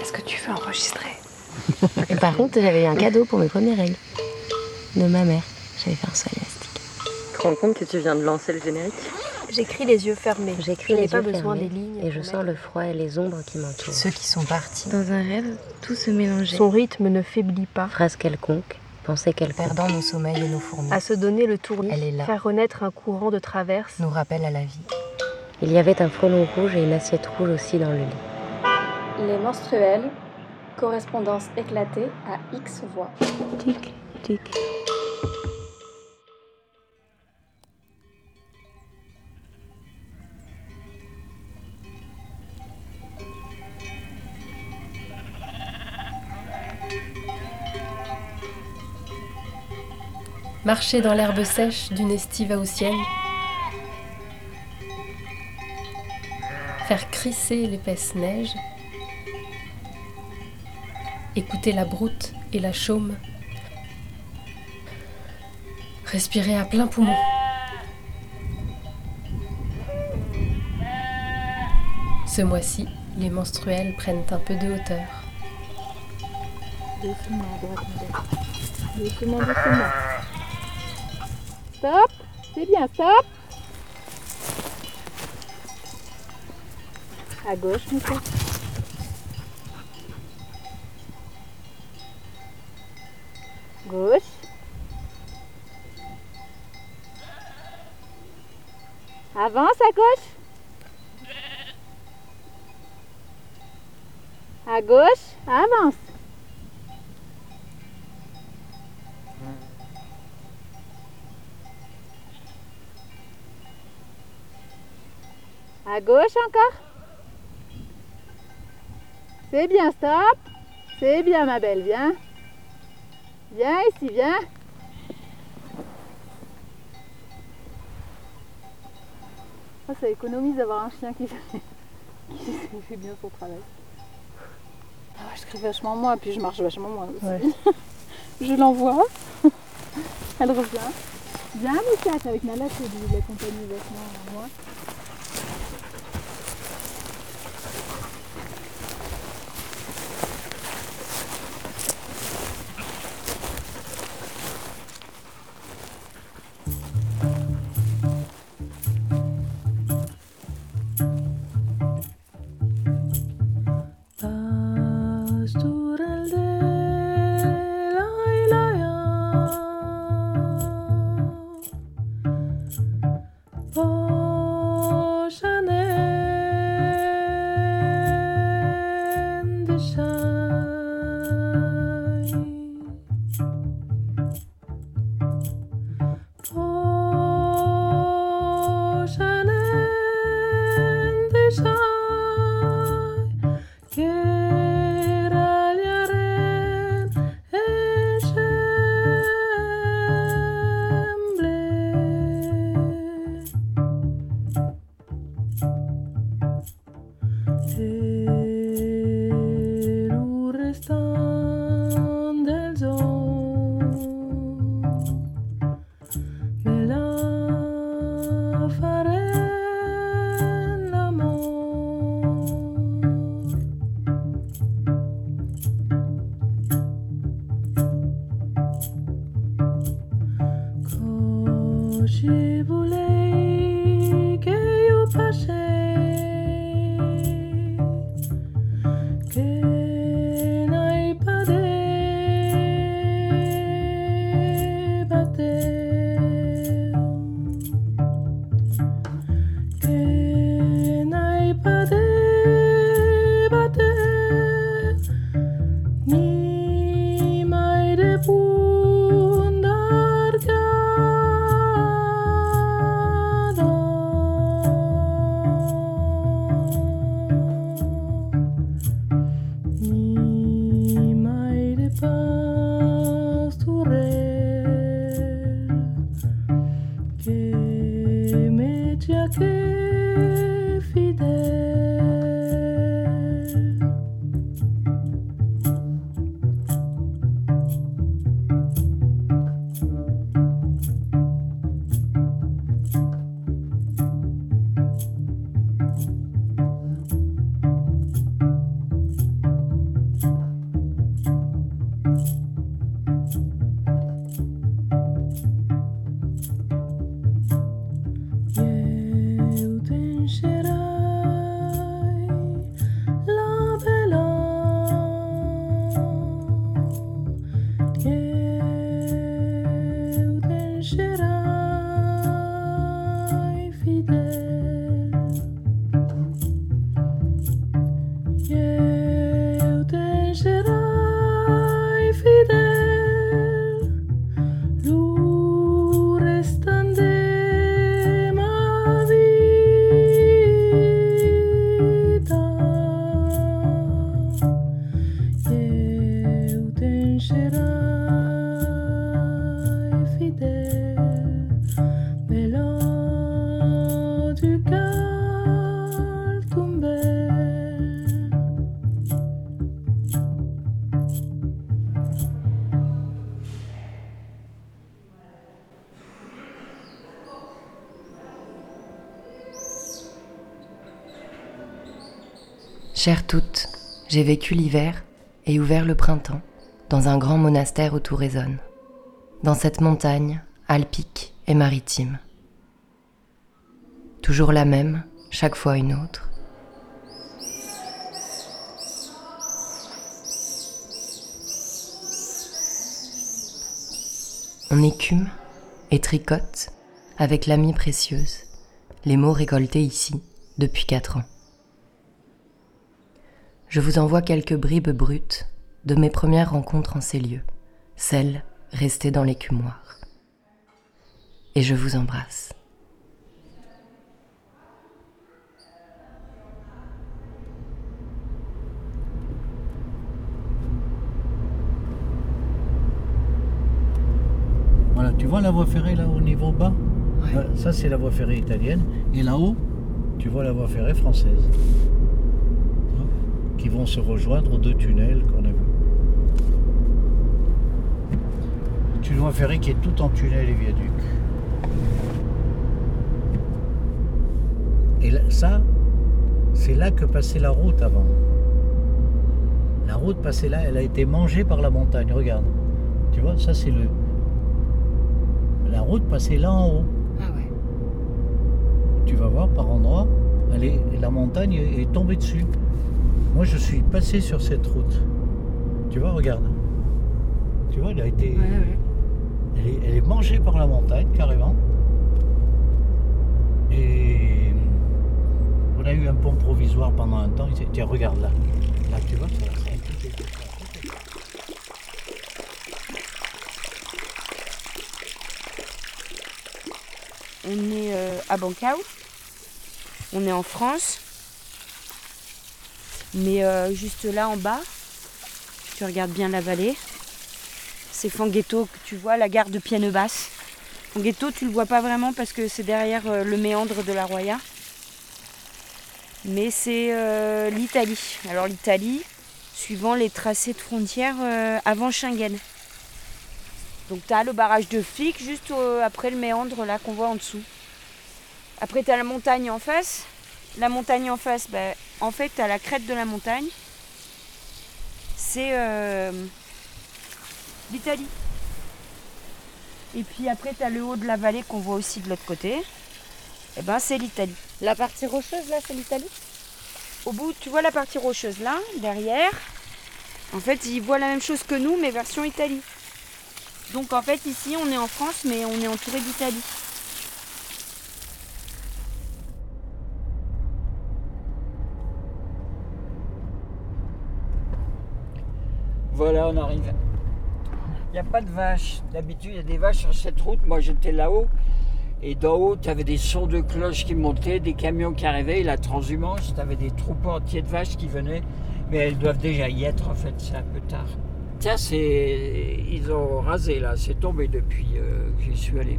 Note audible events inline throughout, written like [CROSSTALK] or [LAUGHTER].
Est-ce que tu veux enregistrer Et par contre, j'avais eu un cadeau pour mes premières règles. De ma mère. J'avais fait un soin élastique. Tu te rends compte que tu viens de lancer le générique J'écris les yeux fermés. J'écris Je n'ai les pas yeux besoin fermés des lignes. Et je sens le froid et les ombres qui m'entourent. Ceux qui sont partis. Dans un rêve, tout se mélangeait. Son rythme ne faiblit pas. Phrase quelconque, pensée quelconque. Perdant nos sommeils et nos fourmis, À se donner le tournis, Elle est là. faire renaître un courant de traverse. nous rappelle à la vie. Il y avait un frelon rouge et une assiette rouge aussi dans le lit. Les menstruels, correspondance éclatée à X voix. Tic, tic. Marcher dans l'herbe sèche d'une estive haussienne. Faire crisser l'épaisse neige. Écouter la broute et la chaume. Respirer à plein poumon. Ce mois-ci, les menstruels prennent un peu de hauteur. Stop C'est bien, stop À gauche, Mika. Gauche. Avance à gauche. À gauche, avance. À gauche encore. C'est bien, stop. C'est bien, ma belle, viens. Viens ici, viens. Ah, ça économise d'avoir un chien qui fait, [LAUGHS] qui fait bien son travail. Ah, je crie vachement moins, puis je marche vachement moins aussi. [LAUGHS] je l'envoie. [LAUGHS] Elle revient. Viens, Moustache, avec Nala, c'est de l'accompagner vachement moi. Chères toutes, j'ai vécu l'hiver et ouvert le printemps dans un grand monastère où tout résonne, dans cette montagne alpique et maritime. Toujours la même, chaque fois une autre. On écume et tricote avec l'amie précieuse, les mots récoltés ici depuis quatre ans. Je vous envoie quelques bribes brutes de mes premières rencontres en ces lieux, celles restées dans l'écumoire. Et je vous embrasse. Voilà, tu vois la voie ferrée là au niveau bas Voilà, Ça c'est la voie ferrée italienne. Et là-haut, tu vois la voie ferrée française. Qui vont se rejoindre aux deux tunnels qu'on a vus. C'est une voie ferrée qui est tout en tunnel et viaduc. Et là- ça, c'est là que passait la route avant. La route passait là, elle a été mangée par la montagne. Regarde. Tu vois, ça c'est le, la route passait là en haut. Ah ouais. Tu vas voir par endroits, elle est- la montagne est tombée dessus. Moi, je suis passé sur cette route. Tu vois, regarde. Tu vois, elle a été. Elle, est, elle est mangée par la montagne, carrément. Et on a eu un pont provisoire pendant un temps. Tiens, regarde là. Là, tu vois, ça, ça. On est euh, à Bancao. On est en France. Mais euh, juste là en bas, tu regardes bien la vallée. C'est Fanghetto que tu vois, la gare de Pienne-Basse. Fanghetto, tu le vois pas vraiment parce que c'est derrière euh, le méandre de la Roya. Mais c'est euh, l'Italie. Alors l'Italie, suivant les tracés de frontières avant Schengen. Donc tu as le barrage de Flic juste après le méandre là qu'on voit en dessous. Après tu as la montagne en face. La montagne en face, ben, en fait as la crête de la montagne. C'est euh, l'Italie. Et puis après tu as le haut de la vallée qu'on voit aussi de l'autre côté. Et ben c'est l'Italie. La partie rocheuse, là, c'est l'Italie? Au bout, tu vois la partie rocheuse là, derrière. En fait, ils voient la même chose que nous, mais version Italie. Donc en fait, ici, on est en France, mais on est entouré d'Italie. Voilà, on arrive. Il n'y a pas de vaches. D'habitude, il y a des vaches sur cette route. Moi, j'étais là-haut. Et d'en haut, tu avais des sons de cloches qui montaient, des camions qui arrivaient, et la transhumance, tu avais des troupeaux entiers de vaches qui venaient. Mais elles doivent déjà y être, en fait, c'est un peu tard. Tiens, c'est... ils ont rasé, là. C'est tombé depuis euh, que j'y suis allé.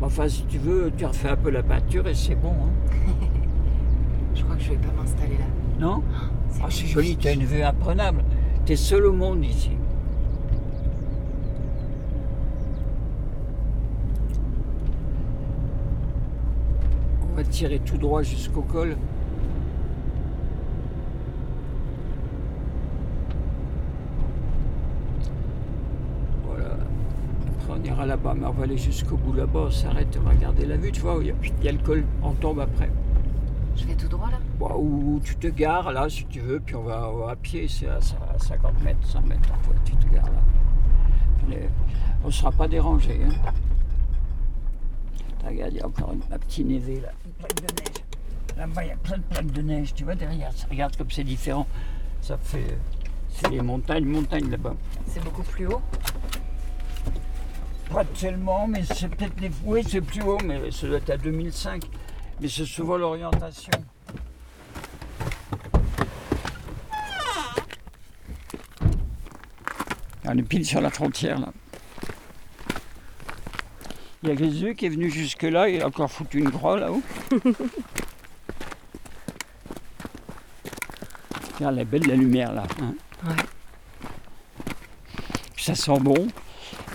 Enfin, si tu veux, tu refais un peu la peinture et c'est bon. hein. [LAUGHS] Je crois que je vais pas m'installer là. Non? Ah, c'est joli, tu as une vue imprenable. Es seul au monde ici. On va tirer tout droit jusqu'au col. Voilà. Après, on ira là-bas, mais on va aller jusqu'au bout là-bas, on s'arrête, on va regarder la vue, tu vois, il y, a- il y a le col, on tombe après. Je vais tout droit là Bon, ou tu te gares là si tu veux, puis on va à pied, c'est à 50 mètres, 100 mètres, en fait, tu te gares là. On ne sera pas dérangé. Hein. Regarde, il y a encore une, un petit névé là, une plaque de neige. Là-bas, il y a plein de plaques de neige, tu vois derrière, regarde comme c'est différent. Ça fait. C'est les montagnes, montagnes là-bas. C'est beaucoup plus haut. Pas tellement, mais c'est peut-être les. Oui, c'est plus haut, mais ça doit être à 2005. Mais c'est souvent l'orientation. On est pile sur la frontière là. Il y a Grésu qui est venu jusque-là, il a encore foutu une croix là-haut. [LAUGHS] Regarde, elle est belle la lumière là. hein. Ouais. Ça sent bon.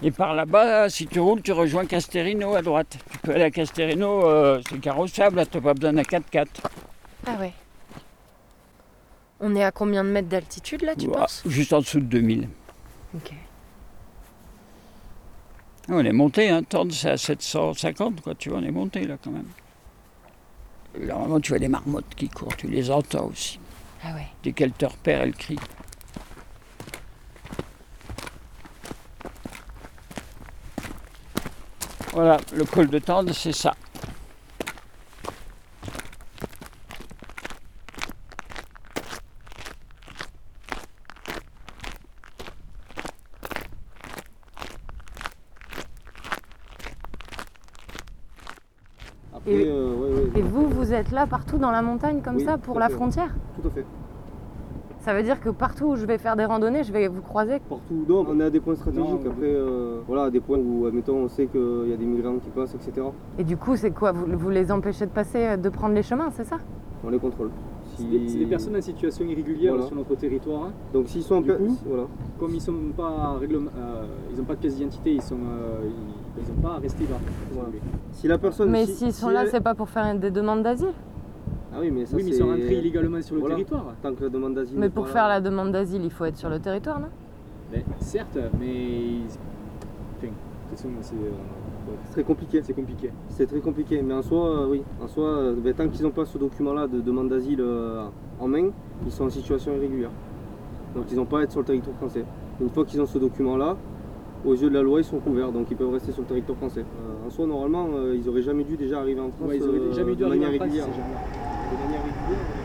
Et par là-bas, si tu roules, tu rejoins Casterino à droite. Tu peux aller à Casterino, euh, c'est carrossable, tu n'as pas besoin d'un 4x4. Ah ouais. On est à combien de mètres d'altitude là, tu Ouah, penses? Juste en dessous de 2000. Ok. On est monté, hein, Tende, c'est à 750, quoi, tu vois, on est monté là quand même. Et Normalement, tu vois les marmottes qui courent, tu les entends aussi. Ah ouais. Dès qu'elles te repèrent, elles crient. Voilà, le col de Tende, c'est ça. Après, euh, ouais, ouais, Et vous, vous êtes là partout dans la montagne comme Oui, ça pour la fait. frontière? Tout à fait. Ça veut dire que partout où je vais faire des randonnées, je vais vous croiser Partout, non, on est à des points stratégiques. Non, Après, euh, voilà, à des points où, admettons, on sait qu'il y a des migrants qui passent, etc. Et du coup, c'est quoi vous, vous les empêchez de passer, euh, de prendre les chemins, c'est ça? On les contrôle. C'est des, personnes en situation irrégulière Voilà. sur notre territoire. hein. Donc s'ils sont en Du pla- coup, voilà. comme ils sont pas euh, ils n'ont pas de pièce d'identité, ils sont, euh, ils, ils ont pas à rester là. si. Si la personne. Mais si- s'ils sont si là, elle- c'est pas pour faire des demandes d'asile? Ah oui, mais ça Oui, mais ils c'est- sont rentrés illégalement sur le Voilà. territoire. Tant que la demande d'asile. Mais pour faire là. la demande d'asile, il faut être sur le territoire, non? Ben, certes, mais enfin, de toute façon, c'est euh, ouais, C'est très compliqué. c'est compliqué. C'est très compliqué, mais en soi, euh, oui. En soi, euh, ben, tant qu'ils n'ont pas ce document-là de demande d'asile euh, en main, ils sont en situation irrégulière. Donc ils n'ont pas à être sur le territoire français. Une fois qu'ils ont ce document-là, aux yeux de la loi, ils sont couverts, donc ils peuvent rester sur le territoire français. Euh, en soi, normalement, euh, ils auraient jamais dû déjà arriver en France Ouais, ils auraient euh, jamais dû de arriver manière en France, куди не відділи.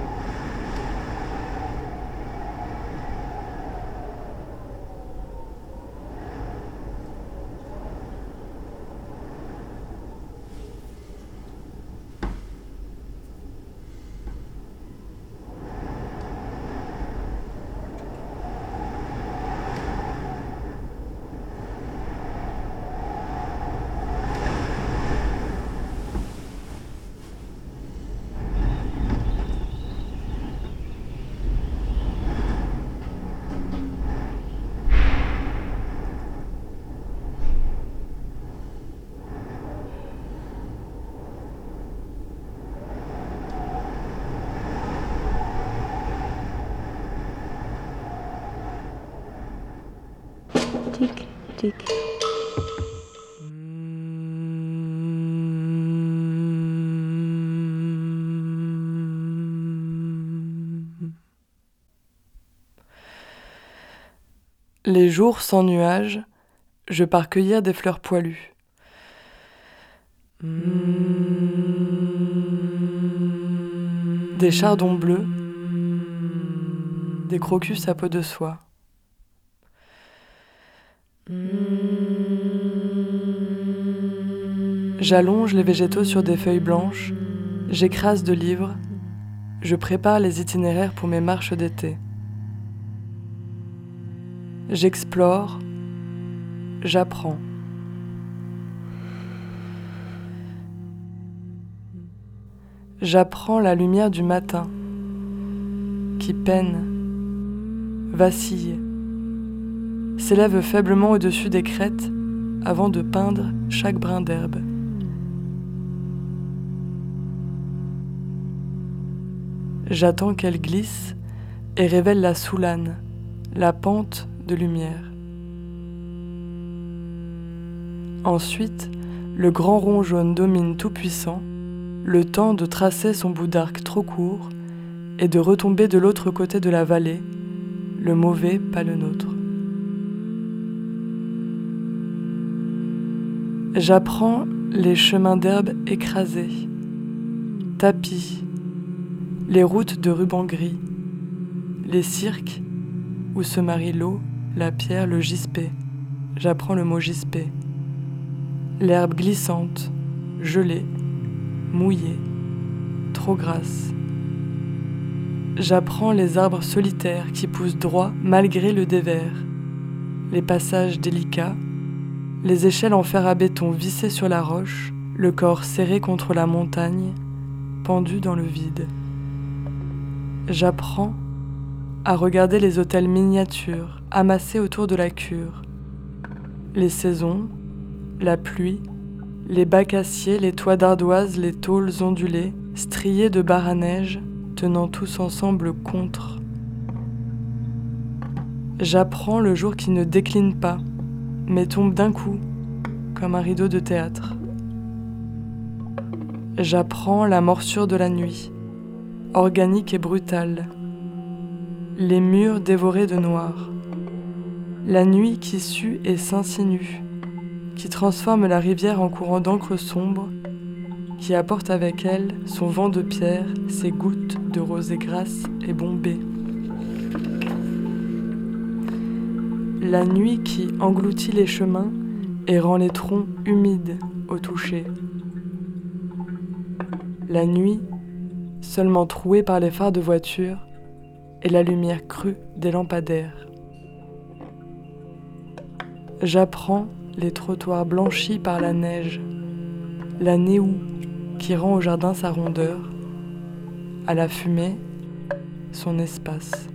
Les jours sans nuages, je pars des fleurs poilues. Des chardons bleus, des crocus à peau de soie. J'allonge les végétaux sur des feuilles blanches, j'écrase de livres, je prépare les itinéraires pour mes marches d'été. J'explore, j'apprends. J'apprends la lumière du matin qui peine, vacille, s'élève faiblement au-dessus des crêtes avant de peindre chaque brin d'herbe. J'attends qu'elle glisse et révèle la soulane, la pente de lumière. Ensuite, le grand rond jaune domine tout puissant, le temps de tracer son bout d'arc trop court et de retomber de l'autre côté de la vallée, le mauvais pas le nôtre. J'apprends les chemins d'herbe écrasés, tapis, les routes de ruban gris, les cirques où se marient l'eau, la pierre, le gispé. J'apprends le mot gispé. L'herbe glissante, gelée, mouillée, trop grasse. J'apprends les arbres solitaires qui poussent droit malgré le dévers, les passages délicats, les échelles en fer à béton vissées sur la roche, le corps serré contre la montagne, pendu dans le vide. J'apprends à regarder les hôtels miniatures amassés autour de la cure, les saisons, la pluie, les bacs aciers, les toits d'ardoise, les tôles ondulées, striées de barres à neige, tenant tous ensemble contre J'apprends le jour qui ne décline pas, mais tombe d'un coup, comme un rideau de théâtre. J'apprends la morsure de la nuit, organique et brutale. Les murs dévorés de noir. La nuit qui sue et s'insinue, qui transforme la rivière en courant d'encre sombre, qui apporte avec elle son vent de pierre, ses gouttes de rosée grasse et bombée. La nuit qui engloutit les chemins et rend les troncs humides au toucher. La nuit, seulement trouée par les phares de voiture et la lumière crue des lampadaires. J'apprends les trottoirs blanchis par la neige, la néou qui rend au jardin sa rondeur, à la fumée son espace.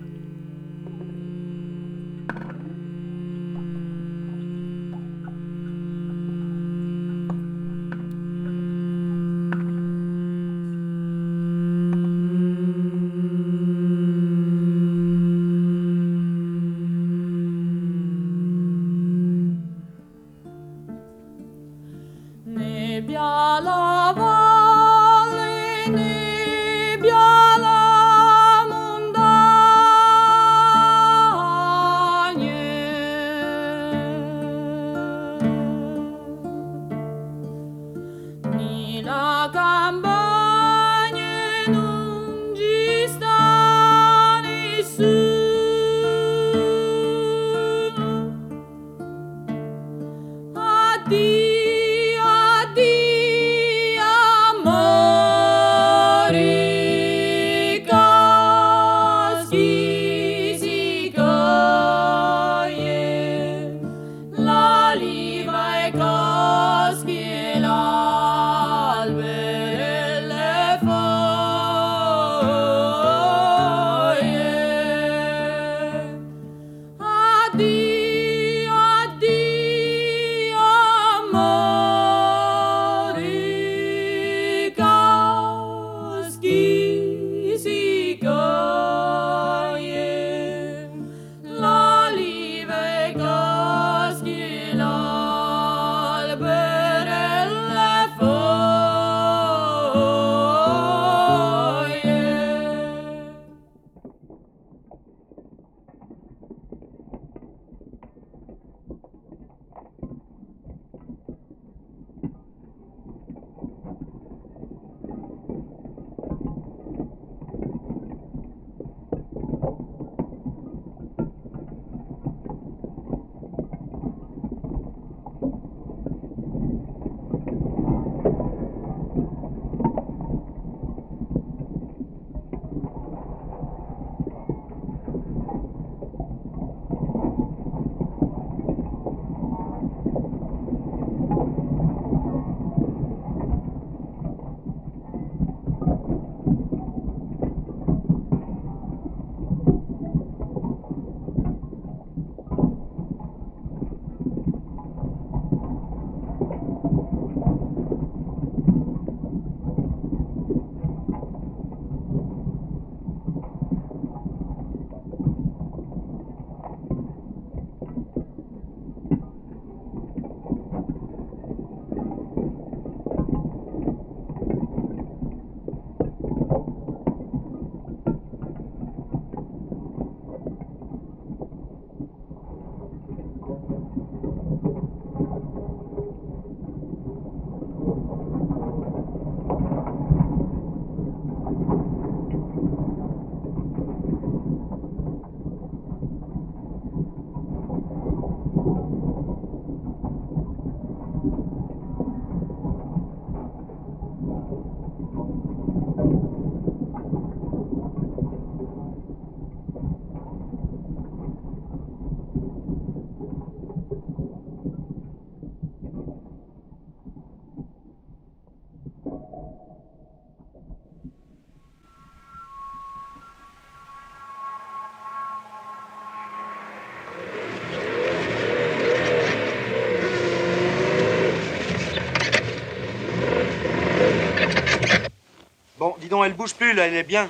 non, elle bouge plus, là, elle est bien.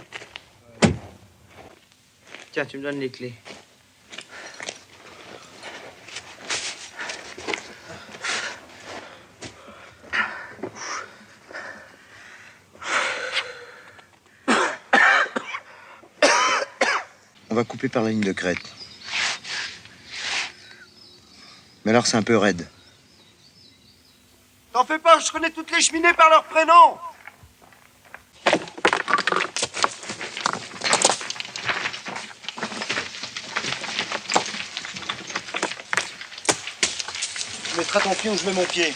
Tiens, tu me donnes les clés. On va couper par la ligne de crête. Mais alors c'est un peu raide. T'en fais pas, je connais toutes les cheminées par leur prénom Tu mettras ton pied où je mets mon pied.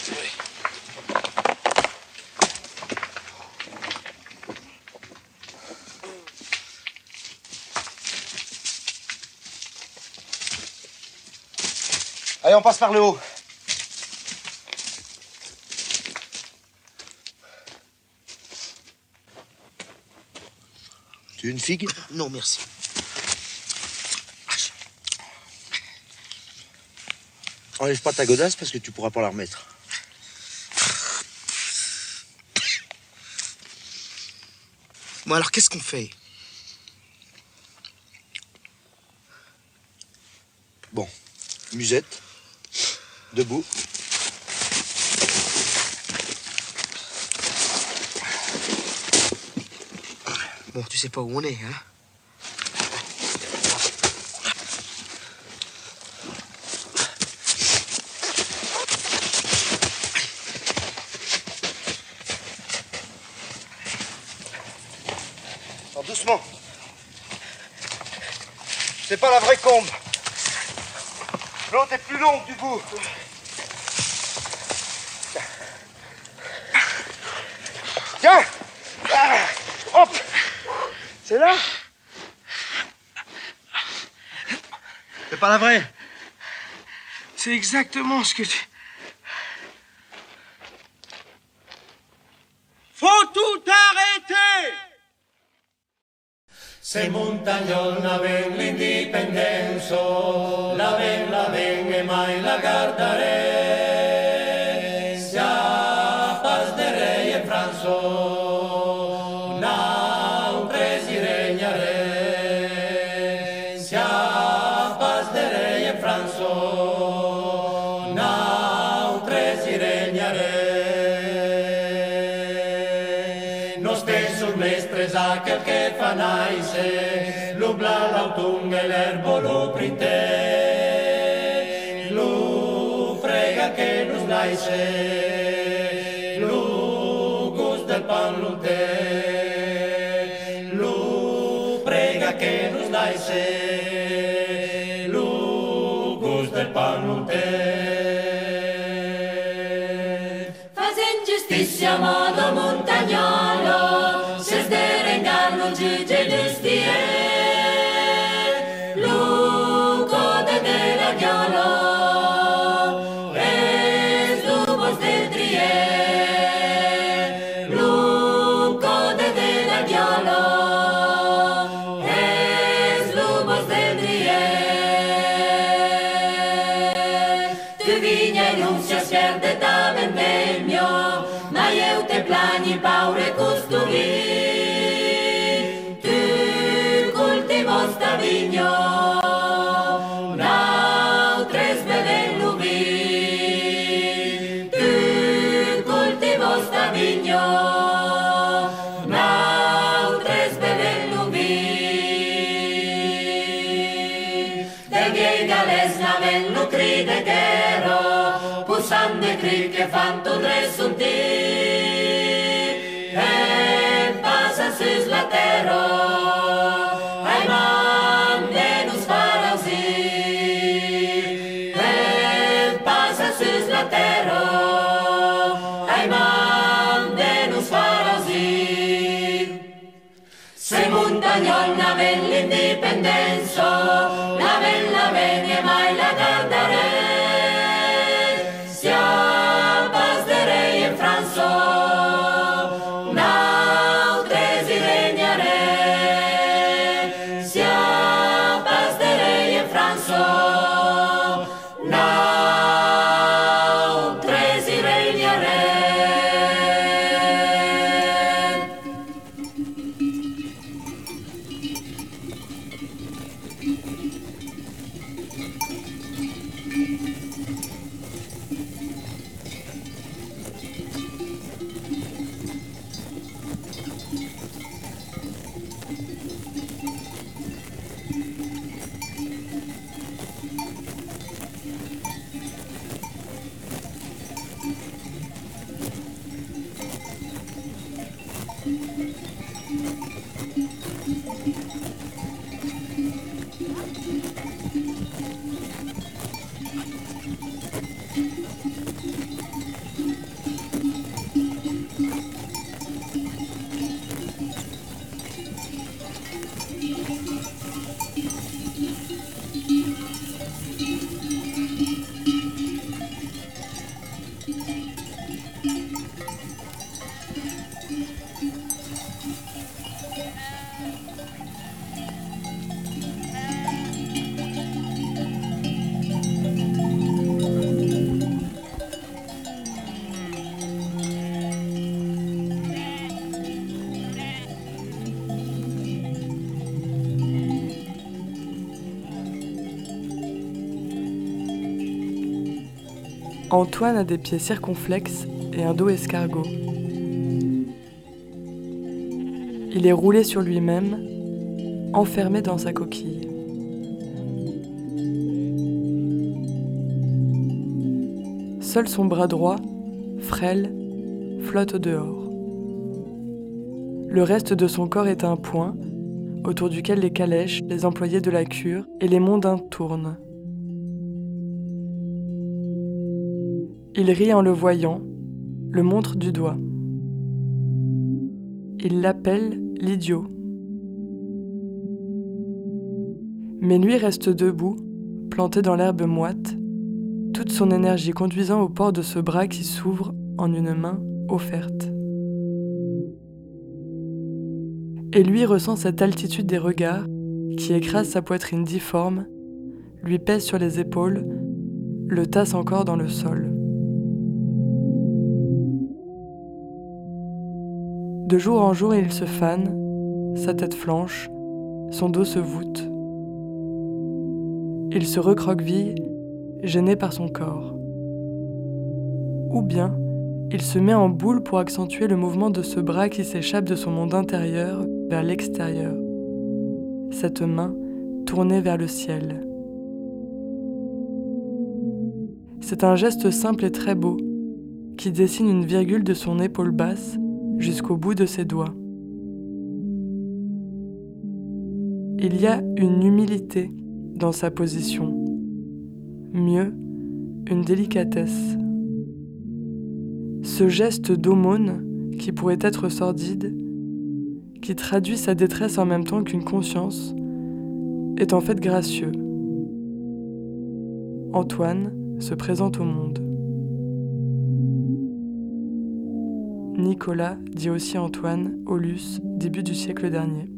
Allez, on passe par le haut. Tu veux une figue Non, merci. Enlève pas ta godasse parce que tu pourras pas la remettre. Bon, alors qu'est-ce qu'on fait? Bon, musette, debout. Bon, tu sais pas où on est, hein Alors, doucement. C'est pas la vraie combe. L'autre est plus longue du bout. Tiens Ah Hop C'est là C'est pas la vraie. C'est exactement ce que tu... Faut tout arrêter Se montagnol serè. No stesso mestre sa quel che fa naise, l'ubla l'autunno e l'erbo lo printe. Lu frega che nos naise, Lu gust del pan lo te. Lu prega che nos naise, giustizia a se montagnol n'aveva l'indipendenza. Antoine a des pieds circonflexes et un dos escargot. Il est roulé sur lui-même, enfermé dans sa coquille. Seul son bras droit, frêle, flotte au dehors. Le reste de son corps est un point, autour duquel les calèches, les employés de la cure et les mondains tournent. Il rit en le voyant, le montre du doigt. Il l'appelle l'idiot. Mais lui reste debout, planté dans l'herbe moite, toute son énergie conduisant au port de ce bras qui s'ouvre en une main offerte. Et lui ressent cette altitude des regards qui écrase sa poitrine difforme, lui pèse sur les épaules, le tasse encore dans le sol. De jour en jour, il se fane, sa tête flanche, son dos se voûte. Il se recroqueville, gêné par son corps. Ou bien, il se met en boule pour accentuer le mouvement de ce bras qui s'échappe de son monde intérieur vers l'extérieur. Cette main tournée vers le ciel. C'est un geste simple et très beau qui dessine une virgule de son épaule basse jusqu'au bout de ses doigts. Il y a une humilité dans sa position, mieux, une délicatesse. Ce geste d'aumône, qui pourrait être sordide, qui traduit sa détresse en même temps qu'une conscience, est en fait gracieux. Antoine se présente au monde. Nicolas, dit aussi Antoine, Aulus, début du siècle dernier.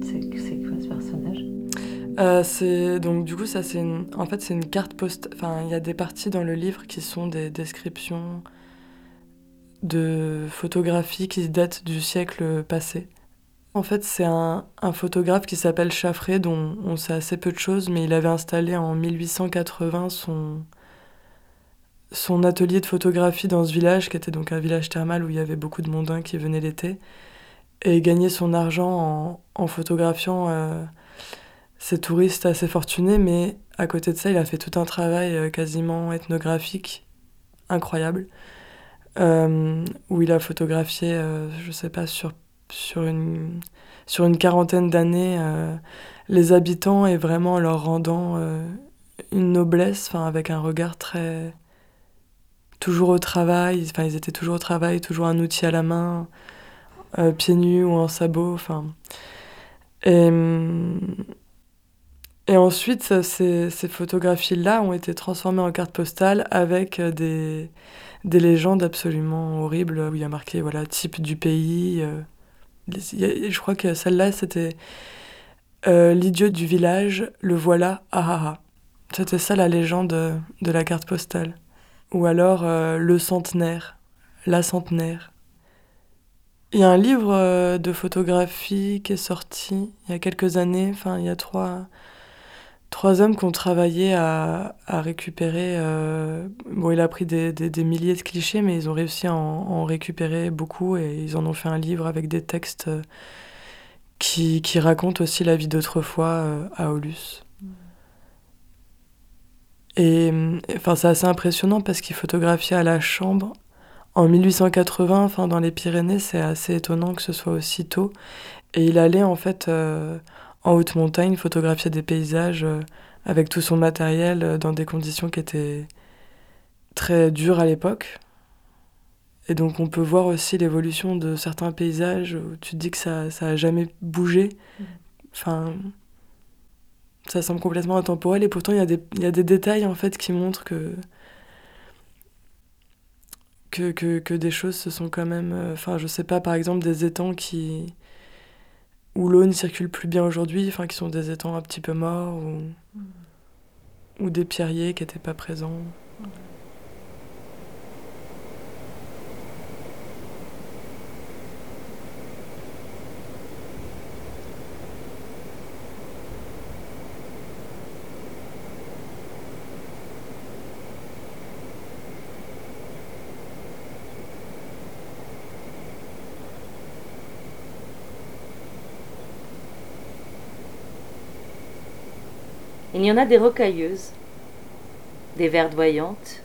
C'est quoi ce personnage? Euh, c'est donc du coup ça c'est en fait c'est une carte postale. Enfin il y a des parties dans le livre qui sont des descriptions de photographies qui datent du siècle passé. En fait c'est un, un, photographe qui s'appelle Chaffré dont on sait assez peu de choses mais il avait installé en 1880 son son atelier de photographie dans ce village, qui était donc un village thermal où il y avait beaucoup de mondains qui venaient l'été, et gagnait son argent en, photographiant euh, ces touristes assez fortunés, mais à côté de ça, il a fait tout un travail euh, quasiment ethnographique incroyable, euh, où il a photographié, je sais pas, sur, sur, une, sur une quarantaine d'années, les habitants et vraiment leur rendant une noblesse, avec un regard très toujours au travail, enfin ils étaient toujours au travail, toujours un outil à la main, euh, pieds nus ou en sabot, enfin. Et, et ensuite, ces, ces photographies-là ont été transformées en cartes postales avec des, des légendes absolument horribles où il y a marqué voilà type du pays. Euh, je crois que celle-là c'était euh, l'idiot du village, le voilà, ah ah ah. C'était ça la légende de la carte postale. Ou alors euh, Le centenaire, La centenaire. Il y a un livre euh, de photographie qui est sorti il y a quelques années, enfin il y a trois, trois hommes qui ont travaillé à, à récupérer. Euh, bon, il a pris des, des, milliers de clichés, mais ils ont réussi à en, en, récupérer beaucoup et ils en ont fait un livre avec des textes qui, qui racontent aussi la vie d'autrefois à Aulus. Et enfin, c'est assez impressionnant parce qu'il photographiait à la chambre en 1880, enfin, dans les Pyrénées, c'est assez étonnant que ce soit aussi tôt. Et il allait en fait euh, en haute montagne photographier des paysages euh, avec tout son matériel euh, dans des conditions qui étaient très dures à l'époque. Et donc on peut voir aussi l'évolution de certains paysages où tu te dis que ça, ça a jamais bougé. Mmh. Enfin, ça semble complètement intemporel et pourtant il y, a des, y a des détails en fait qui montrent que que, que, que des choses se sont quand même euh, enfin je sais pas par exemple des étangs qui où l'eau ne circule plus bien aujourd'hui enfin qui sont des étangs un petit peu morts ou, mmh. ou des pierriers qui n'étaient pas présents Il y en a des rocailleuses, des verdoyantes,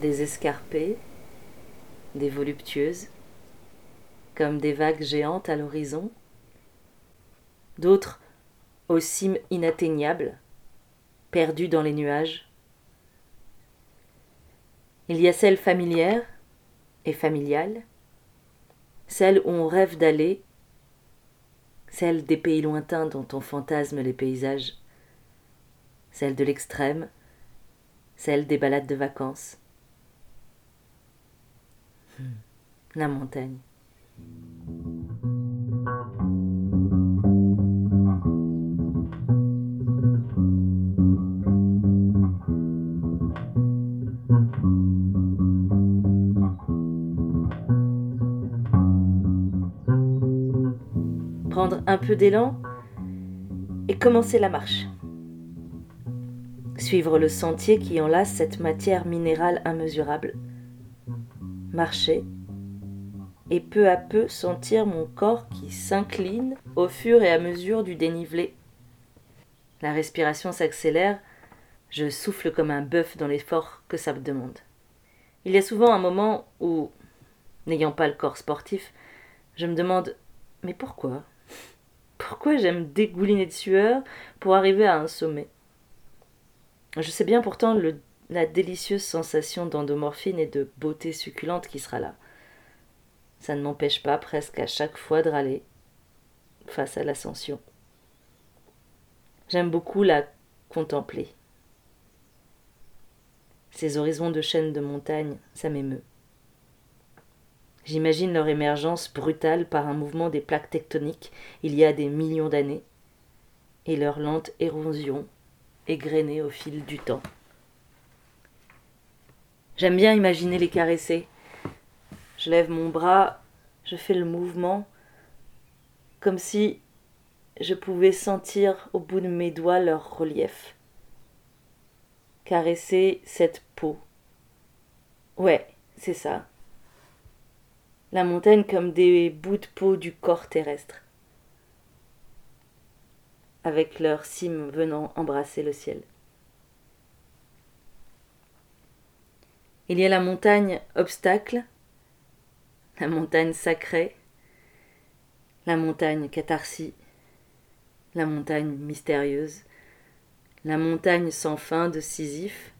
des escarpées, des voluptueuses, comme des vagues géantes à l'horizon, d'autres aux cimes inatteignables, perdues dans les nuages. Il y a celles familières et familiales, celles où on rêve d'aller, celles des pays lointains dont on fantasme les paysages, celles de l'extrême, celles des balades de vacances. Hmm. La montagne. Prendre un peu d'élan et commencer la marche. Suivre le sentier qui enlace cette matière minérale immesurable. Marcher et peu à peu sentir mon corps qui s'incline au fur et à mesure du dénivelé. La respiration s'accélère, je souffle comme un bœuf dans l'effort que ça me demande. Il y a souvent un moment où, n'ayant pas le corps sportif, je me demande mais pourquoi? Pourquoi j'aime dégouliner de sueur pour arriver à un sommet? Je sais bien pourtant la délicieuse sensation d'endomorphine et de beauté succulente qui sera là ça ne m'empêche pas presque à chaque fois de râler face à l'ascension. J'aime beaucoup la contempler. Ces horizons de chaînes de montagnes, ça m'émeut. J'imagine leur émergence brutale par un mouvement des plaques tectoniques il y a des millions d'années, et leur lente érosion égrenée au fil du temps. J'aime bien imaginer les caresser, je lève mon bras, je fais le mouvement, comme si je pouvais sentir au bout de mes doigts leur relief. Caresser cette peau. Ouais, c'est ça. La montagne comme des bouts de peau du corps terrestre, avec leurs cimes venant embrasser le ciel. Il y a la montagne obstacle la montagne sacrée, la montagne catharsis, la montagne mystérieuse, la montagne sans fin de Sisyphe,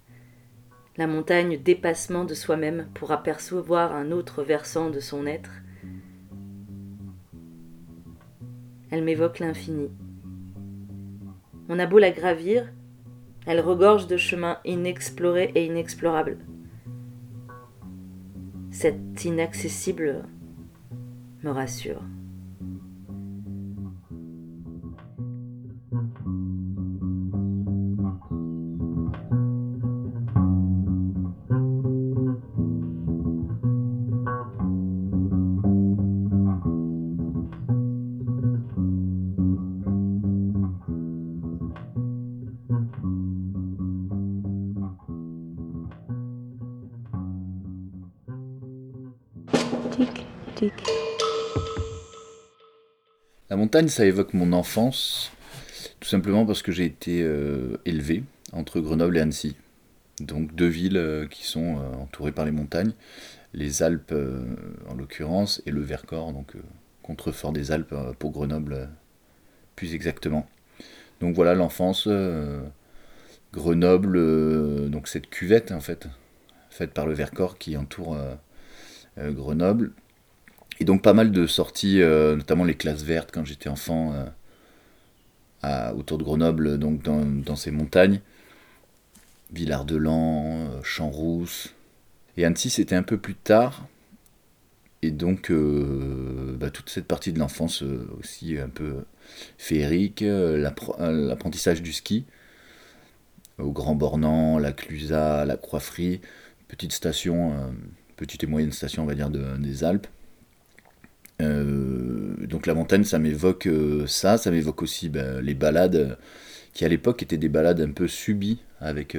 la montagne dépassement de soi-même pour apercevoir un autre versant de son être. Elle m'évoque l'infini. On a beau la gravir, elle regorge de chemins inexplorés et inexplorables cet inaccessible me rassure. Montagne, ça évoque mon enfance, tout simplement parce que j'ai été euh, élevé entre Grenoble et Annecy. Donc deux villes euh, qui sont euh, entourées par les montagnes, les Alpes en l'occurrence, et le Vercors, donc contrefort des Alpes pour Grenoble plus exactement. Donc voilà l'enfance, Grenoble, donc cette cuvette en fait, faite par le Vercors qui entoure Grenoble, et donc pas mal de sorties, euh, notamment les classes vertes quand j'étais enfant, euh, autour de Grenoble, donc dans, ces montagnes. Villard-de-Lans, euh, Champs-Rousse. Et Annecy, c'était un peu plus tard. Et donc, bah, toute cette partie de l'enfance aussi un peu féerique, l'apprentissage du ski, au Grand Bornand, la Clusaz, la Croix-Frie, petite station, petite et moyenne station, on va dire, des Alpes. Euh, donc la montagne, ça m'évoque euh, ça, ça m'évoque aussi ben, les balades euh, qui à l'époque étaient des balades un peu subies avec,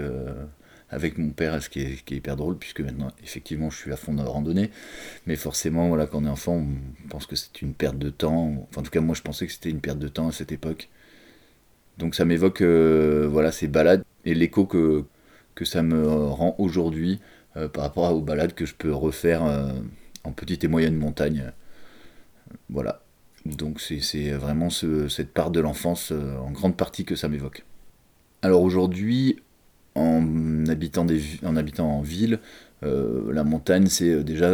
mon père, ce qui est, hyper drôle, puisque maintenant, effectivement, je suis à fond dans randonnée. Mais forcément, voilà, quand on est enfant, on pense que c'est une perte de temps. Enfin, en tout cas, moi, je pensais que c'était une perte de temps à cette époque. Donc ça m'évoque voilà, ces balades et l'écho que, ça me rend aujourd'hui par rapport aux balades que je peux refaire en petite et moyenne montagne. Voilà. Donc c'est vraiment ce- cette part de l'enfance euh, en grande partie que ça m'évoque. Alors aujourd'hui, en habitant, en habitant en ville, euh, la montagne, c'est euh, déjà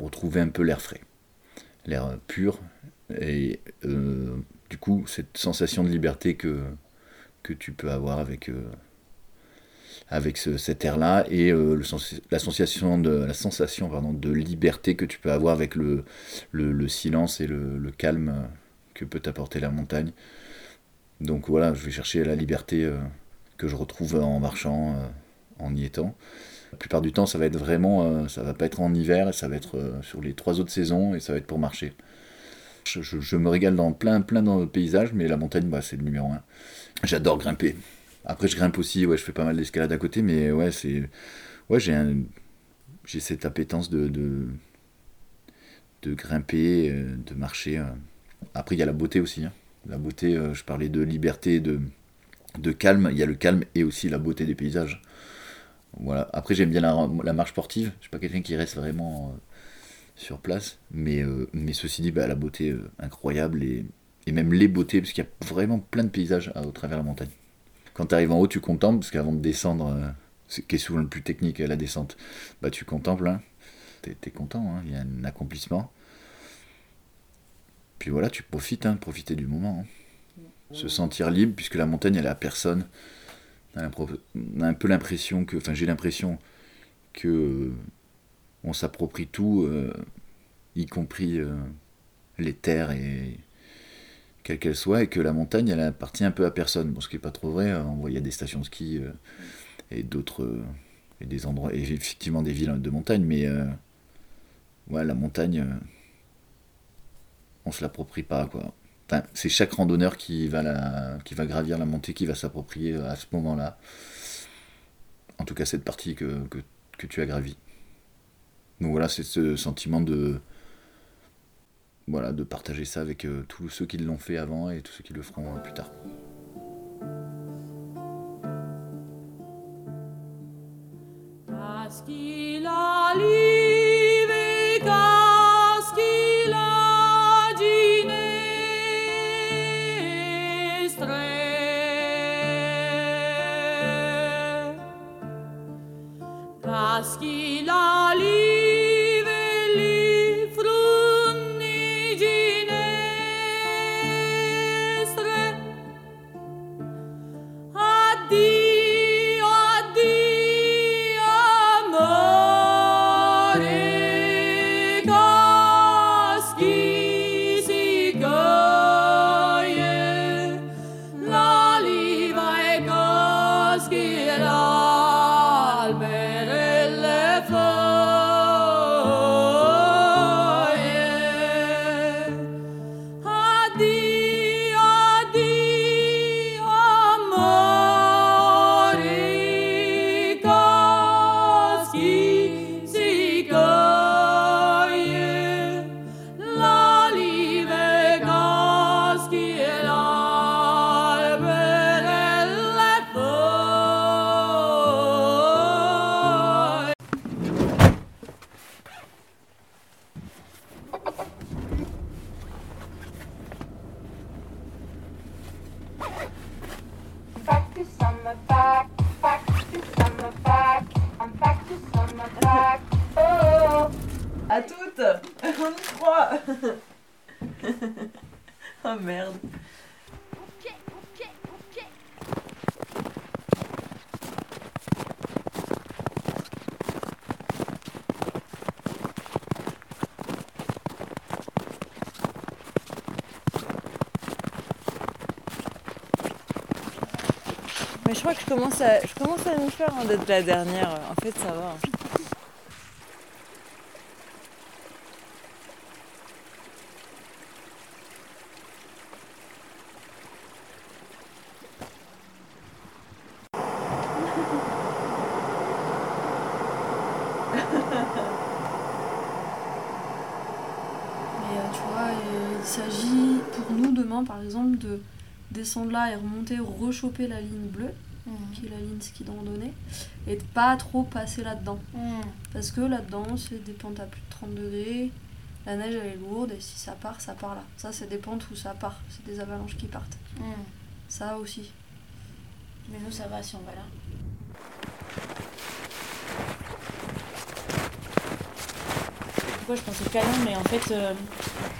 retrouver un peu l'air frais, l'air pur, et du coup, cette sensation de liberté que, que tu peux avoir avec, avec ce- cet air-là, et euh, la sensation, de, la sensation de liberté que tu peux avoir avec le, le, le silence et le, calme que peut t'apporter la montagne. Donc voilà, je vais chercher la liberté euh, que je retrouve en marchant, euh, en y étant. La plupart du temps, ça va être vraiment, ça va pas être en hiver, ça va être sur les trois autres saisons et ça va être pour marcher. Je me régale dans plein, plein de paysages, mais la montagne, bah, c'est le numéro un. J'adore grimper. Après, je grimpe aussi, ouais, je fais pas mal d'escalade à côté, mais ouais, c'est, ouais, j'ai un, j'ai cette appétence de, de, grimper, euh, de marcher. euh. Après, il y a la beauté aussi. hein. La beauté, euh, je parlais de liberté, de, de calme. Il y a le calme et aussi la beauté des paysages. Voilà. Après, j'aime bien la, marche sportive. Je suis pas quelqu'un qui reste vraiment sur place. Mais, mais ceci dit, bah, la beauté incroyable et, et même les beautés, parce qu'il y a vraiment plein de paysages au travers de la montagne. Quand tu arrives en haut, tu contemples, parce qu'avant de descendre, euh, c'est qui est souvent le plus technique, la descente, bah, tu contemples. Hein. T'es, t'es content, hein. il y a un accomplissement. Puis voilà, tu profites, hein, profiter du moment. hein. Se sentir libre, puisque la montagne, elle est à personne. On a, a un peu l'impression que, enfin j'ai l'impression que euh, on s'approprie tout, euh, y compris les terres et quelles qu'elles soient, et que la montagne, elle appartient un peu à personne. Bon, ce qui n'est pas trop vrai, hein. il y a des stations de ski euh, et d'autres, euh, et des endroits, et effectivement des villes de montagne, mais euh, ouais, la montagne, on se l'approprie pas, quoi. Enfin, c'est chaque randonneur qui va, la, qui va gravir la montée qui va s'approprier à ce moment-là. En tout cas, cette partie que, que, que tu as gravie. Donc voilà, c'est ce sentiment de, voilà, de partager ça avec euh, tous ceux qui l'ont fait avant et tous ceux qui le feront euh, plus tard. Mais je crois que je commence à, je nous faire hein, d'être la dernière. En fait, ça va. Mais euh, tu vois, euh, il s'agit pour nous demain, par exemple, de descendre là et remonter, rechoper la ligne bleue, Mhm. qui est la ligne ski de randonnée, et de pas trop passer là-dedans. Mhm. Parce que là-dedans, c'est des pentes à plus de 30 degrés, la neige elle est lourde, et si ça part, ça part là. Ça, c'est des pentes où ça part, c'est des avalanches qui partent. Mhm. Ça aussi. Mais nous, ça va si on va là. Pourquoi je pense au câlin, mais en fait, euh,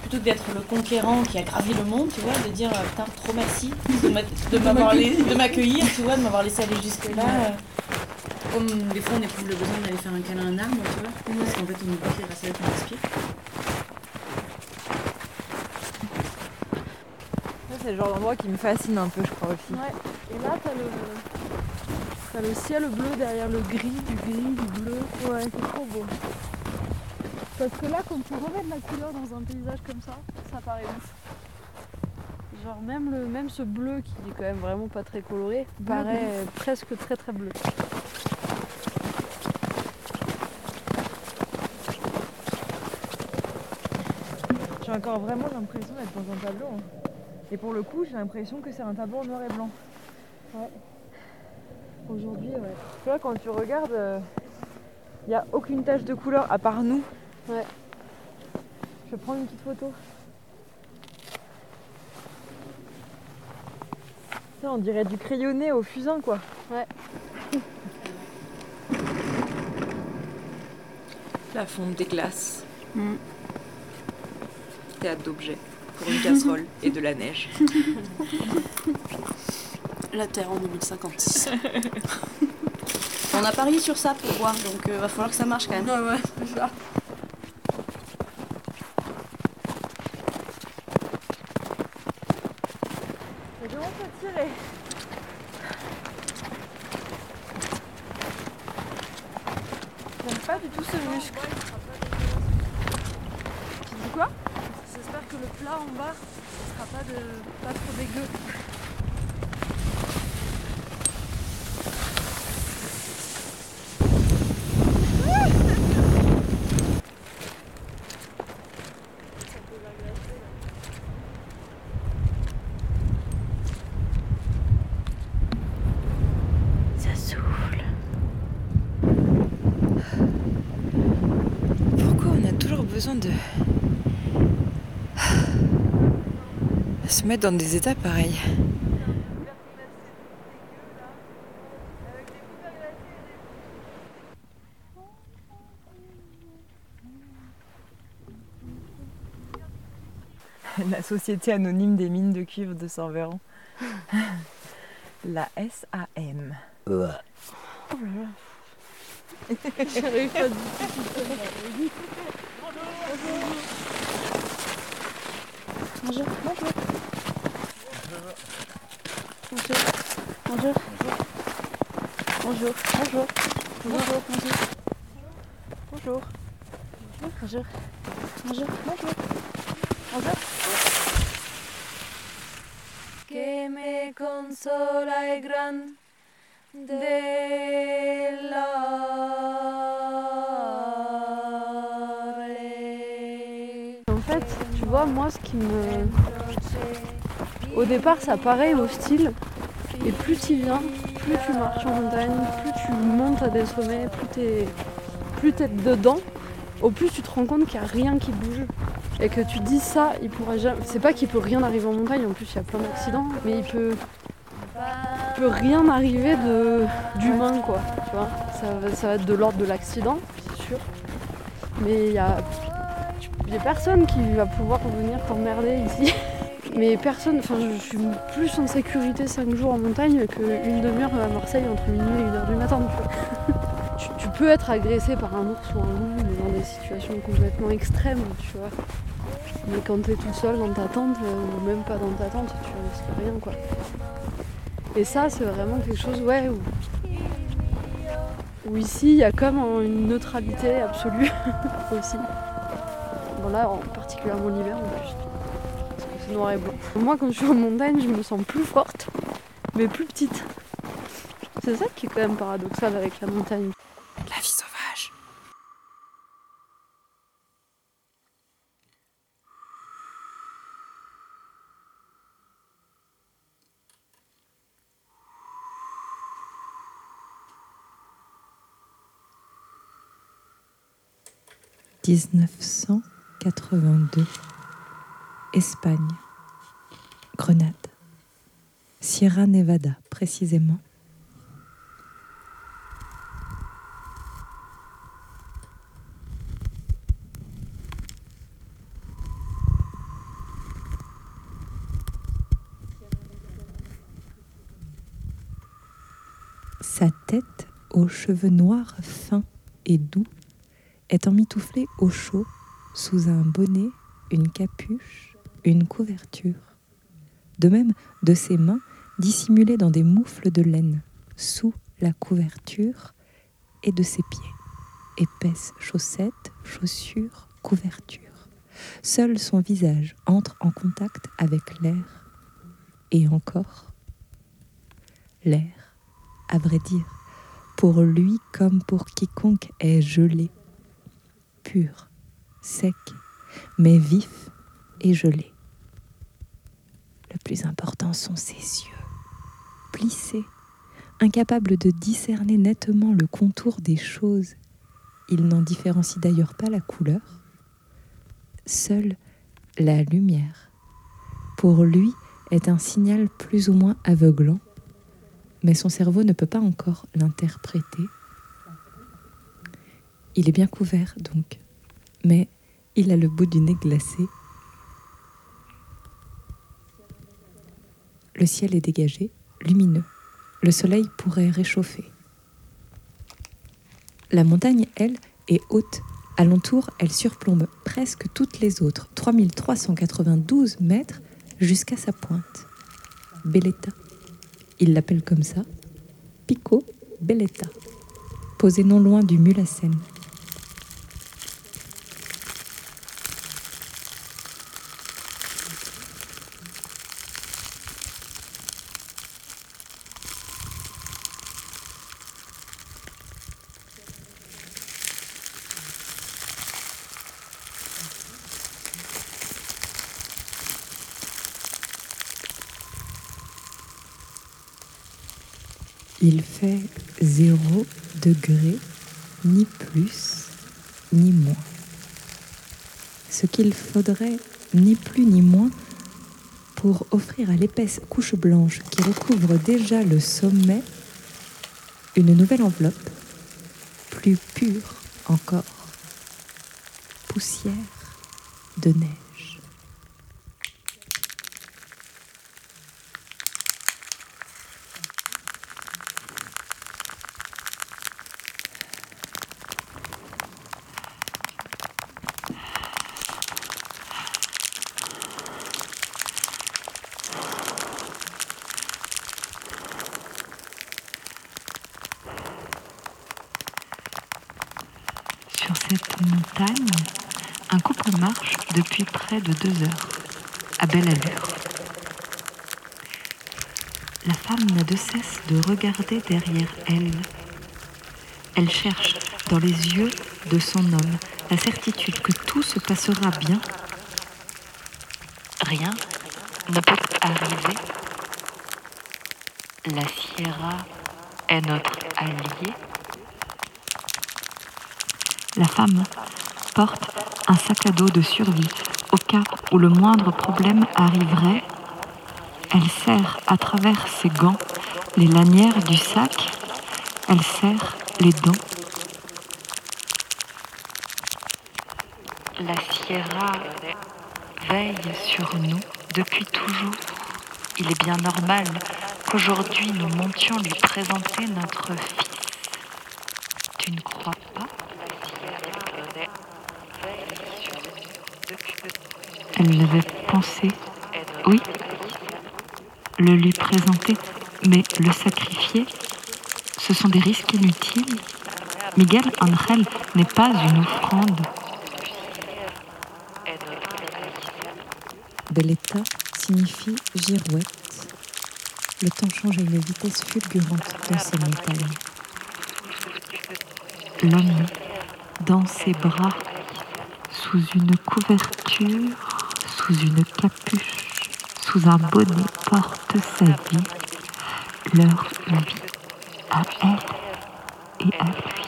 plutôt que d'être le conquérant qui a gravi le monde, tu vois, de dire euh, putain, trop merci de [LAUGHS] m'accueillir, tu vois, de m'avoir laissé aller jusque-là. euh, Comme des fois on éprouve le besoin d'aller faire un câlin à un arbre, tu vois, parce qu'en fait on oublie les racines qu'on respire. Ça, c'est le genre d'endroit qui me fascine un peu, je crois aussi. Ouais. Et là, t'as le, t'as le ciel bleu derrière le gris, du gris, du bleu. Ouais, c'est trop beau. Parce que là, quand tu remets de la couleur dans un paysage comme ça, ça paraît ouf. Genre même, le, même ce bleu qui est quand même vraiment pas très coloré, paraît euh, presque très très bleu. J'ai encore vraiment l'impression d'être dans un tableau. hein. Et pour le coup, j'ai l'impression que c'est un tableau en noir et blanc. Ouais. Aujourd'hui, ouais. Tu vois, quand tu regardes, il n'y a aucune tache de couleur à part nous. Ouais. Je vais prendre une petite photo. Ça, on dirait du crayonné au fusain, quoi. Ouais. [LAUGHS] La fonte des glaces. Mm. Théâtre d'objets pour une casserole [LAUGHS] et de la neige. La Terre en 2056. [LAUGHS] On a parié sur ça pour voir, donc euh, va falloir que ça marche quand même. Ouais, ouais, c'est ça. Ça commence à tirer. J'aime pas du tout ce muscle. Tu dis quoi J'espère que le plat en bas ne sera pas, de, pas trop dégueu. Ça souffle. Pourquoi on a toujours besoin de se mettre dans des états pareils [LAUGHS] La Société anonyme des mines de cuivre de Saint-Véran. [LAUGHS] La SAM. Oh là là. J'arrive pas du tout. [LAUGHS] Bonjour. Bonjour. Bonjour. Bonjour. Bonjour. Bonjour. Bonjour. Bonjour. Bonjour. Bonjour. Bonjour. Bonjour. Bonjour. que me consola el gran En fait, tu vois, moi, ce qui me. Au départ, ça paraît hostile. Et plus tu viens, plus tu marches en montagne, plus tu montes à des sommets, plus t'es plus t'es dedans, au plus tu te rends compte qu'il n'y a rien qui bouge. Et que tu dis ça, il pourra jamais. C'est pas qu'il peut rien arriver en montagne, en plus il y a plein d'accidents, mais il peut. il peut rien arriver de d'humain quoi. Tu vois, ça, va- ça va être de l'ordre de l'accident, c'est sûr. Mais il y a il n'y a personne qui va pouvoir venir t'emmerder ici. [LAUGHS] Mais personne, enfin je suis plus en sécurité 5 jours en montagne qu'une demi-heure à Marseille entre minuit et 1h du matin. [LAUGHS] tu vois. tu, peux être agressé par un ours ou un loup, mais dans des situations complètement extrêmes, tu vois. Mais quand t'es toute seule dans ta tente, euh, ou même pas dans ta tente, tu risques rien quoi. Et ça c'est vraiment quelque chose, ouais, où, où ici il y a comme un- une neutralité absolue [LAUGHS] aussi. Bon là, en particulièrement l'hiver en plus noir et blanc. Moi, quand je suis en montagne, je me sens plus forte, mais plus petite. C'est ça qui est quand même paradoxal avec la montagne. La vie sauvage. « 1982 ». Espagne. Grenade. Sierra Nevada, précisément. Sa tête, aux cheveux noirs fins et doux, est emmitouflée au chaud sous un bonnet, une capuche, une couverture. De même de ses mains dissimulées dans des moufles de laine sous la couverture et de ses pieds. Épaisses chaussettes, chaussures, couverture. Seul son visage entre en contact avec l'air. Et encore, l'air à vrai dire, pour lui comme pour quiconque est gelé, pur, sec, mais vif et gelé. Le plus important sont ses yeux, plissés, incapables de discerner nettement le contour des choses. Il n'en différencie d'ailleurs pas la couleur. Seule la lumière, pour lui, est un signal plus ou moins aveuglant mais son cerveau ne peut pas encore l'interpréter. Il est bien couvert donc, mais il a le bout du nez glacé. Le ciel est dégagé, lumineux. Le soleil pourrait réchauffer. La montagne, elle, est haute. Alentour, elle surplombe presque toutes les autres, 3392 mètres jusqu'à sa pointe. Belletta. Il l'appelle comme ça, Pico Belletta, posé non loin du Mulacène. Il fait zéro ni plus, ni moins. Ce qu'il faudrait, ni plus ni moins, pour offrir à l'épaisse couche blanche qui recouvre déjà le sommet une nouvelle enveloppe, plus pure encore, poussière de neige. Sur cette montagne, un couple marche depuis de deux heures, à belle allure. La femme n'a de cesse de regarder derrière elle. Elle cherche dans les yeux de son homme la certitude que tout se passera bien. Rien ne peut arriver. La Sierra est notre allié. La femme porte un sac à dos de survie au cas où le moindre problème arriverait. Elle serre à travers ses gants les lanières du sac. Elle serre les dents. La Sierra veille sur nous depuis toujours. Il est bien normal qu'aujourd'hui nous montions lui présenter notre fils. Tu ne crois pas Elle l'avait pensé, oui, le lui présenter, mais le sacrifier, ce sont des risques inutiles. Miguel Angel n'est pas une offrande. Belletta signifie girouette. Le temps change à une vitesse fulgurante dans ces montagnes. L'homme, dans ses bras, sous une couverture, sous une capuche, sous un bonnet, porte sa vie, leur vie à elle et à lui.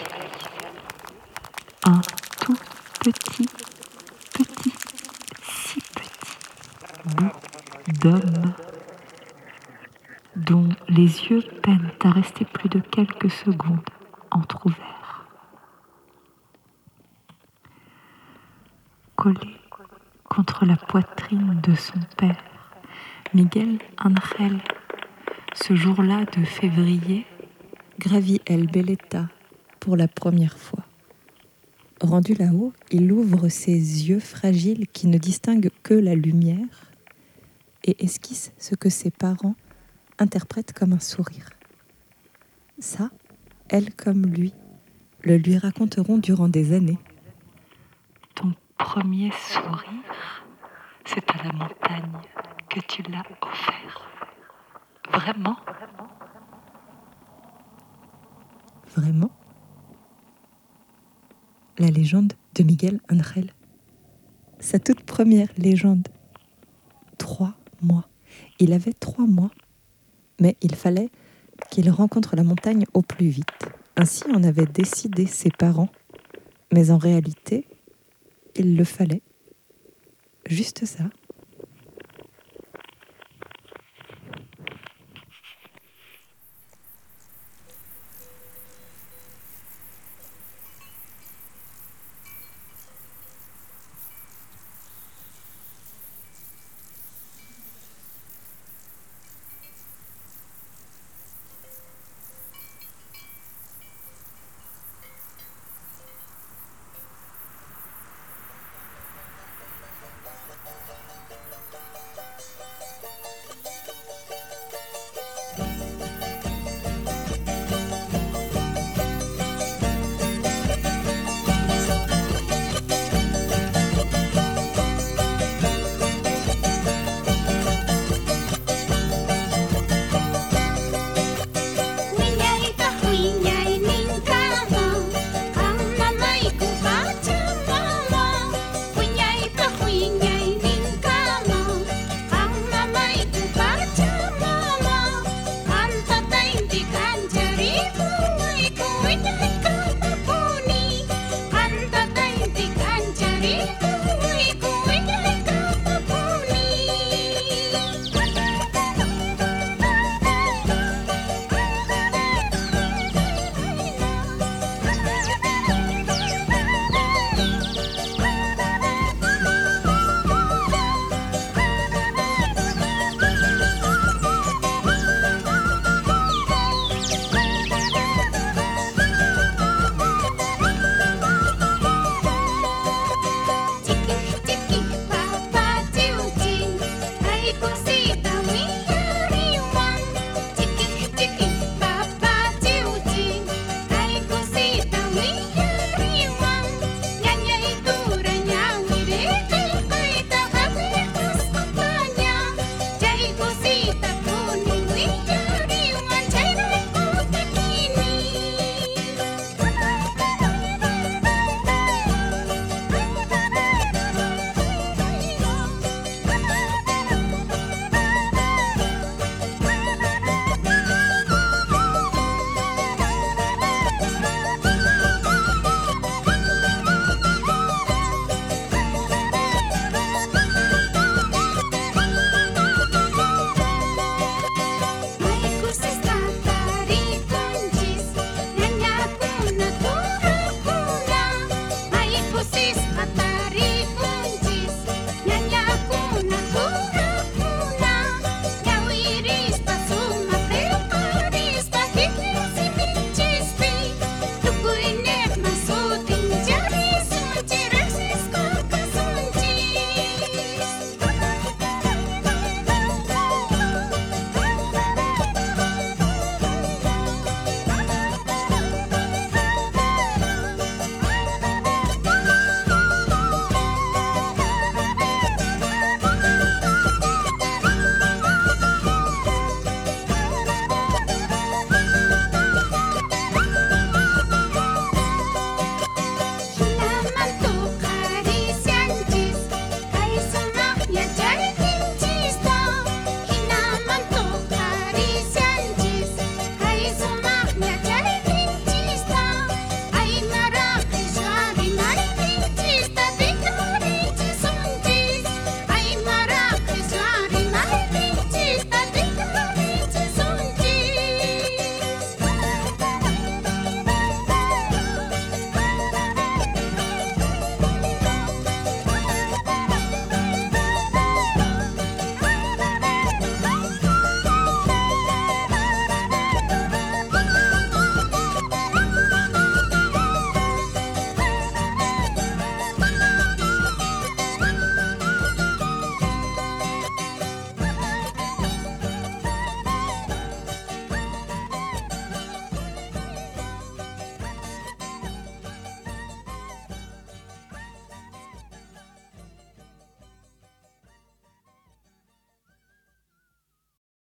Un tout petit, petit, si petit bout d'homme dont les yeux peinent à rester plus de quelques secondes entr'ouverts. Collé contre la poitrine de son père, Ce jour-là de février, gravit El Beleta pour la première fois. Rendu là-haut, il ouvre ses yeux fragiles qui ne distinguent que la lumière et esquisse ce que ses parents interprètent comme un sourire. Ça, elle comme lui, le lui raconteront durant des années. Ton premier sourire, c'est à la montagne tu l'as offert. Vraiment? Vraiment? La légende de Miguel Angel. Sa toute première légende. Trois mois. Il avait trois mois. Mais il fallait qu'il rencontre la montagne au plus vite. Ainsi en avaient décidé ses parents. Mais en réalité, il le fallait. Juste ça.